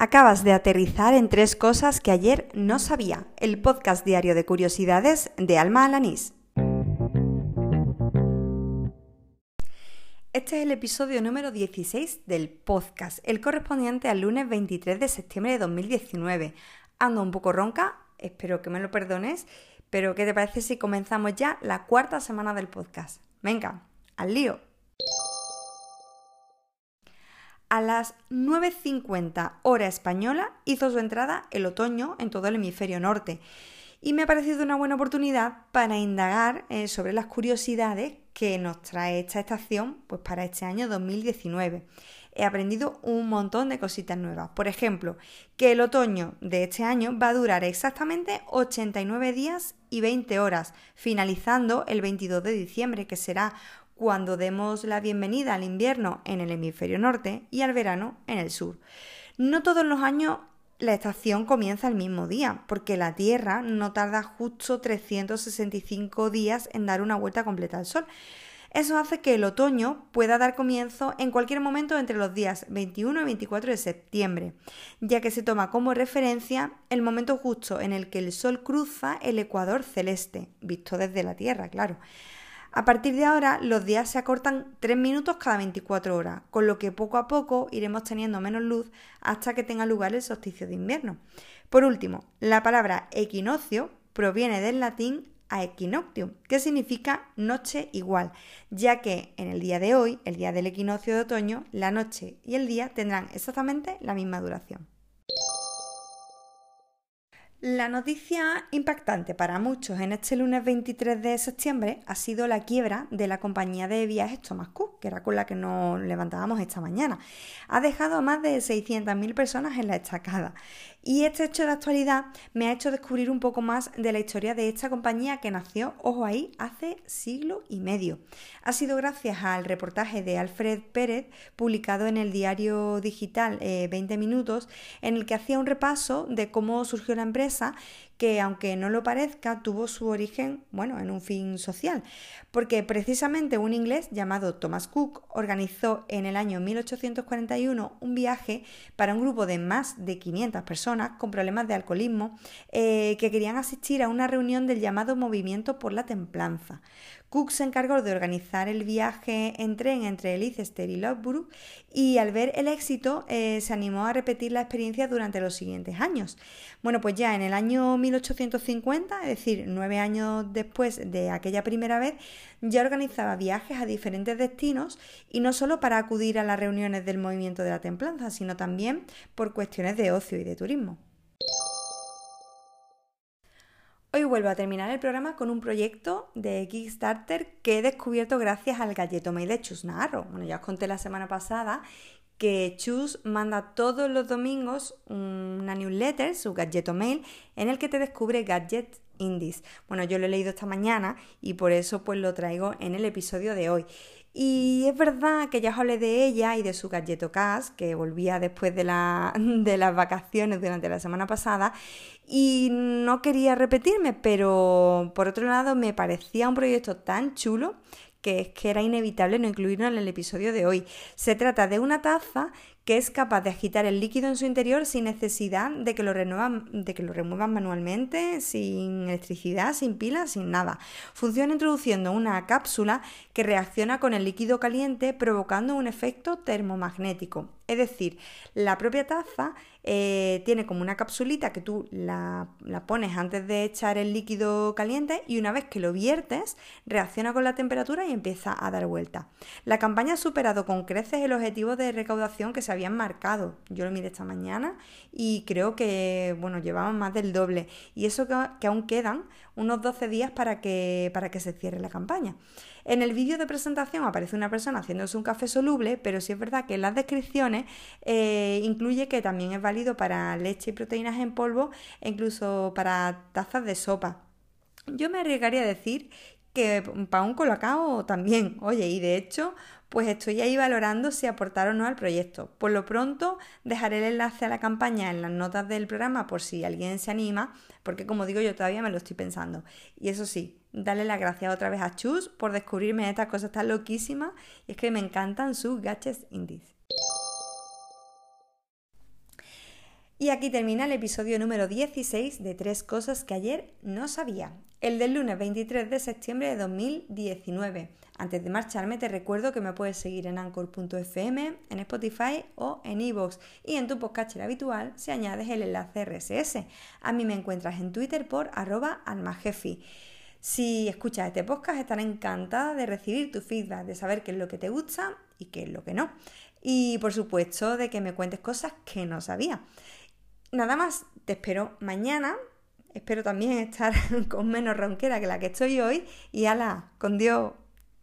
Acabas de aterrizar en tres cosas que ayer no sabía. El podcast diario de curiosidades de Alma Alanís. Este es el episodio número 16 del podcast, el correspondiente al lunes 23 de septiembre de 2019. Ando un poco ronca, espero que me lo perdones, pero ¿qué te parece si comenzamos ya la cuarta semana del podcast? Venga, al lío. A las 9.50 hora española hizo su entrada el otoño en todo el hemisferio norte y me ha parecido una buena oportunidad para indagar eh, sobre las curiosidades que nos trae esta estación pues, para este año 2019. He aprendido un montón de cositas nuevas. Por ejemplo, que el otoño de este año va a durar exactamente 89 días y 20 horas, finalizando el 22 de diciembre, que será cuando demos la bienvenida al invierno en el hemisferio norte y al verano en el sur. No todos los años la estación comienza el mismo día, porque la Tierra no tarda justo 365 días en dar una vuelta completa al Sol. Eso hace que el otoño pueda dar comienzo en cualquier momento entre los días 21 y 24 de septiembre, ya que se toma como referencia el momento justo en el que el Sol cruza el ecuador celeste, visto desde la Tierra, claro. A partir de ahora, los días se acortan 3 minutos cada 24 horas, con lo que poco a poco iremos teniendo menos luz hasta que tenga lugar el solsticio de invierno. Por último, la palabra equinoccio proviene del latín a equinoctium, que significa noche igual, ya que en el día de hoy, el día del equinoccio de otoño, la noche y el día tendrán exactamente la misma duración. La noticia impactante para muchos en este lunes 23 de septiembre ha sido la quiebra de la compañía de viajes Thomas Cook, que era con la que nos levantábamos esta mañana. Ha dejado a más de 600.000 personas en la estacada. Y este hecho de actualidad me ha hecho descubrir un poco más de la historia de esta compañía que nació, ojo ahí, hace siglo y medio. Ha sido gracias al reportaje de Alfred Pérez, publicado en el diario digital 20 eh, Minutos, en el que hacía un repaso de cómo surgió la empresa que aunque no lo parezca, tuvo su origen, bueno, en un fin social, porque precisamente un inglés llamado Thomas Cook organizó en el año 1841 un viaje para un grupo de más de 500 personas con problemas de alcoholismo eh, que querían asistir a una reunión del llamado Movimiento por la Templanza. Cook se encargó de organizar el viaje en tren entre Leicester y Loughborough y al ver el éxito eh, se animó a repetir la experiencia durante los siguientes años. Bueno, pues ya en el año 1850, es decir, nueve años después de aquella primera vez, ya organizaba viajes a diferentes destinos y no solo para acudir a las reuniones del movimiento de la templanza, sino también por cuestiones de ocio y de turismo. Hoy vuelvo a terminar el programa con un proyecto de Kickstarter que he descubierto gracias al galleto mail de Chus Navarro. Bueno, ya os conté la semana pasada que Chus manda todos los domingos una newsletter, su galleto mail, en el que te descubre gadgets indies. Bueno, yo lo he leído esta mañana y por eso pues lo traigo en el episodio de hoy. Y es verdad que ya os hablé de ella y de su Galleto Cast, que volvía después de, de las vacaciones durante la semana pasada, y no quería repetirme, pero por otro lado me parecía un proyecto tan chulo que es que era inevitable no incluirlo en el episodio de hoy. Se trata de una taza que es capaz de agitar el líquido en su interior sin necesidad de que lo, renuevan, de que lo remuevan manualmente, sin electricidad, sin pilas, sin nada. Funciona introduciendo una cápsula que reacciona con el líquido caliente provocando un efecto termomagnético. Es decir, la propia taza eh, tiene como una capsulita que tú la, pones antes de echar el líquido caliente y una vez que lo viertes reacciona con la temperatura y empieza a dar vuelta. La campaña ha superado con creces el objetivo de recaudación que se habían marcado. Yo lo miré esta mañana y creo que bueno, llevaban más del doble. Y eso que, que aún quedan unos 12 días para que, para que se cierre la campaña. En el vídeo de presentación aparece una persona haciéndose un café soluble, pero sí es verdad que en las descripciones eh, incluye que también es válido para leche y proteínas en polvo e incluso para tazas de sopa. Yo me arriesgaría a decir que para un colacao también. Oye, y de hecho, pues estoy ahí valorando si aportar o no al proyecto. Por lo pronto, dejaré el enlace a la campaña en las notas del programa por si alguien se anima, porque como digo, yo todavía me lo estoy pensando. Y eso sí, darle las gracias otra vez a Chus por descubrirme estas cosas tan loquísimas y es que me encantan sus gadgets indies. Y aquí termina el episodio número 16 de Tres cosas que ayer no sabía. El del lunes 23 de septiembre de 2019. Antes de marcharme te recuerdo que me puedes seguir en anchor.fm, en Spotify o en iVoox y en tu podcast habitual si añades el enlace RSS. A mí me encuentras en Twitter por arroba almajefi. Si escuchas este podcast estaré encantada de recibir tu feedback, de saber qué es lo que te gusta y qué es lo que no. Y por supuesto de que me cuentes cosas que no sabía. Nada más, te espero mañana. Espero también estar con menos ronquera que la que estoy hoy. Y ala, con Dios.